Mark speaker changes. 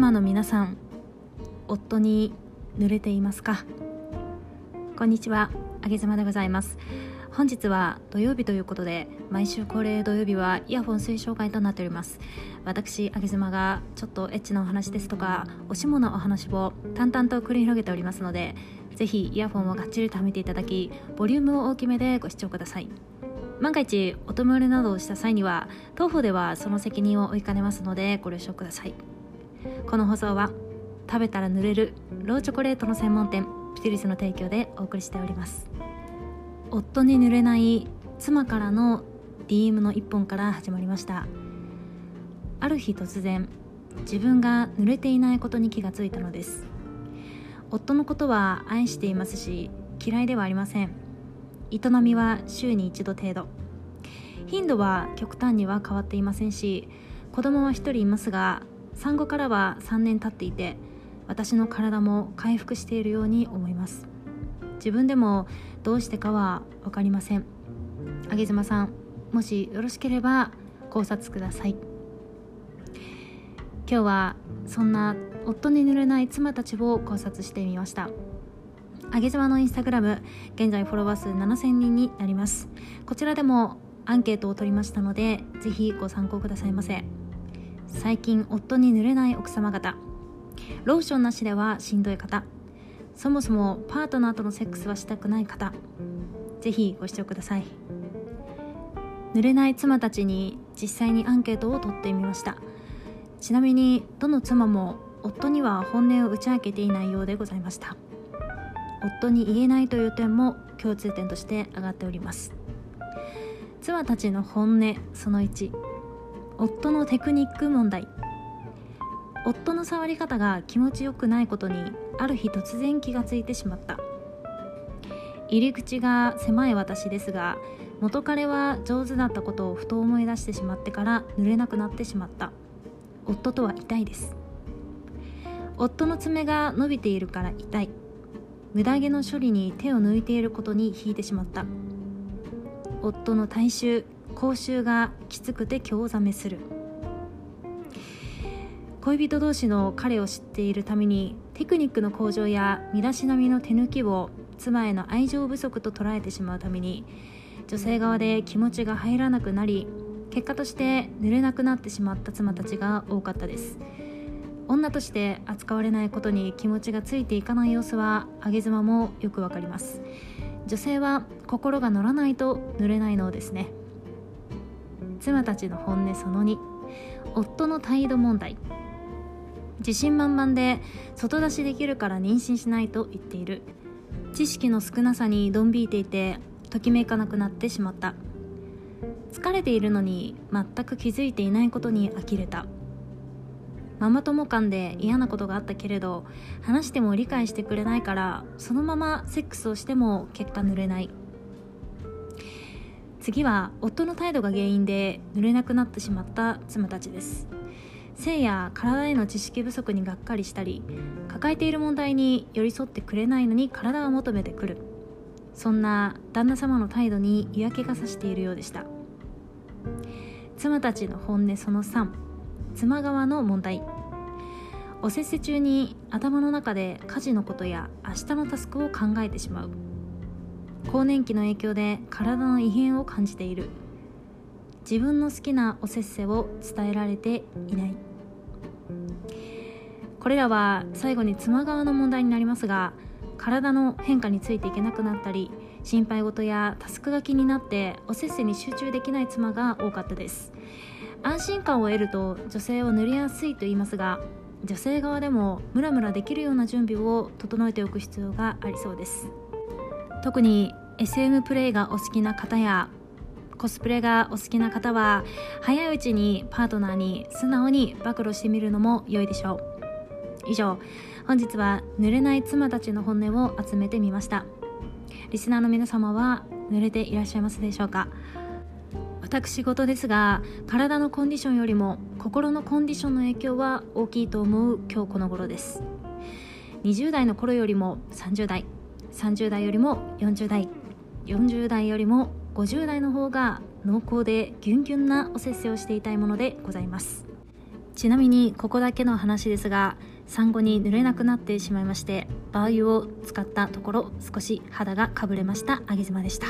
Speaker 1: 妻の皆さん夫に濡れていますか？こんにちはあげ妻でございます。本日は土曜日ということで毎週恒例土曜日はイヤホン推奨会となっております。私あげ妻がちょっとエッチなお話ですとかおしものお話を淡々と繰り広げておりますのでぜひイヤホンをがっちりとはめていただきボリュームを大きめでご視聴ください。万が一お泊まりなどをした際には当方ではその責任を負いかねますのでご了承ください。この放送は食べたら濡れるローチョコレートの専門店ピテリスの提供でお送りしております。夫に濡れない妻からの DM の一本から始まりました。ある日突然自分が濡れていないことに気がついたのです。夫のことは愛していますし嫌いではありません。営みは週に一度程度。頻度は極端には変わっていませんし子供は1人いますが産後からは3年経っていて私の体も回復しているように思います。自分でもどうしてかは分かりません。あげ妻さんもしよろしければ考察ください。今日はそんな夫に濡れない妻たちを考察してみました。あげ妻のインスタグラム現在フォロワー数7000人になります。こちらでもアンケートを取りましたのでぜひご参考くださいませ。最近夫に濡れない奥様方。ローションなしではしんどい方。そもそもパートナーとのセックスはしたくない方。ぜひご視聴ください。濡れない妻たちに実際にアンケートを取ってみました。ちなみにどの妻も夫には本音を打ち明けていないようでございました。夫に言えないという点も共通点として挙がっております。妻たちの本音その1夫のテクニック問題。夫の触り方が気持ちよくないことにある日突然気がついてしまった。入り口が狭い私ですが元彼は上手だったことをふと思い出してしまってから濡れなくなってしまった。夫とは痛いです。夫の爪が伸びているから痛い。無駄毛の処理に手を抜いていることに引いてしまった。夫の体臭口臭がきつくて興ざめする。恋人同士の彼を知っているためにテクニックの向上や身だしなみの手抜きを妻への愛情不足と捉えてしまうために女性側で気持ちが入らなくなり結果として濡れなくなってしまった妻たちが多かったです。女として扱われないことに気持ちがついていかない様子は上げ妻もよくわかります。女性は心が乗らないと濡れないのですね。妻たちの本音その2夫の態度問題。自信満々で外出しできるから妊娠しないと言っている。知識の少なさにどんびいていてときめかなくなってしまった。疲れているのに全く気づいていないことに呆れた。ママ友間で嫌なことがあったけれど話しても理解してくれないからそのままセックスをしても結果濡れない。次は夫の態度が原因で濡れなくなってしまった妻たちです。性や体への知識不足にがっかりしたり抱えている問題に寄り添ってくれないのに体を求めてくる。そんな旦那様の態度に嫌気がさしているようでした。妻たちの本音その3妻側の問題。おせっせ中に頭の中で家事のことや明日のタスクを考えてしまう。更年期の影響で体の異変を感じている。自分の好きなおせっせを伝えられていない。これらは最後に妻側の問題になりますが体の変化についていけなくなったり心配事やタスクが気になっておせっせに集中できない妻が多かったです。安心感を得ると女性は塗りやすいと言いますが女性側でもムラムラできるような準備を整えておく必要がありそうです。特に SM プレイがお好きな方やコスプレがお好きな方は早いうちにパートナーに素直に暴露してみるのも良いでしょう。以上本日は濡れない妻たちの本音を集めてみました。リスナーの皆様は濡れていらっしゃいますでしょうか？私事ですが体のコンディションよりも心のコンディションの影響は大きいと思う今日この頃です。20代の頃よりも30代。30代よりも40代40代よりも50代の方が濃厚でギュンギュンなおせっせをしていたいものでございます。ちなみにここだけの話ですが産後に濡れなくなってしまいましてバー油を使ったところ少し肌がかぶれました。あげ妻でした。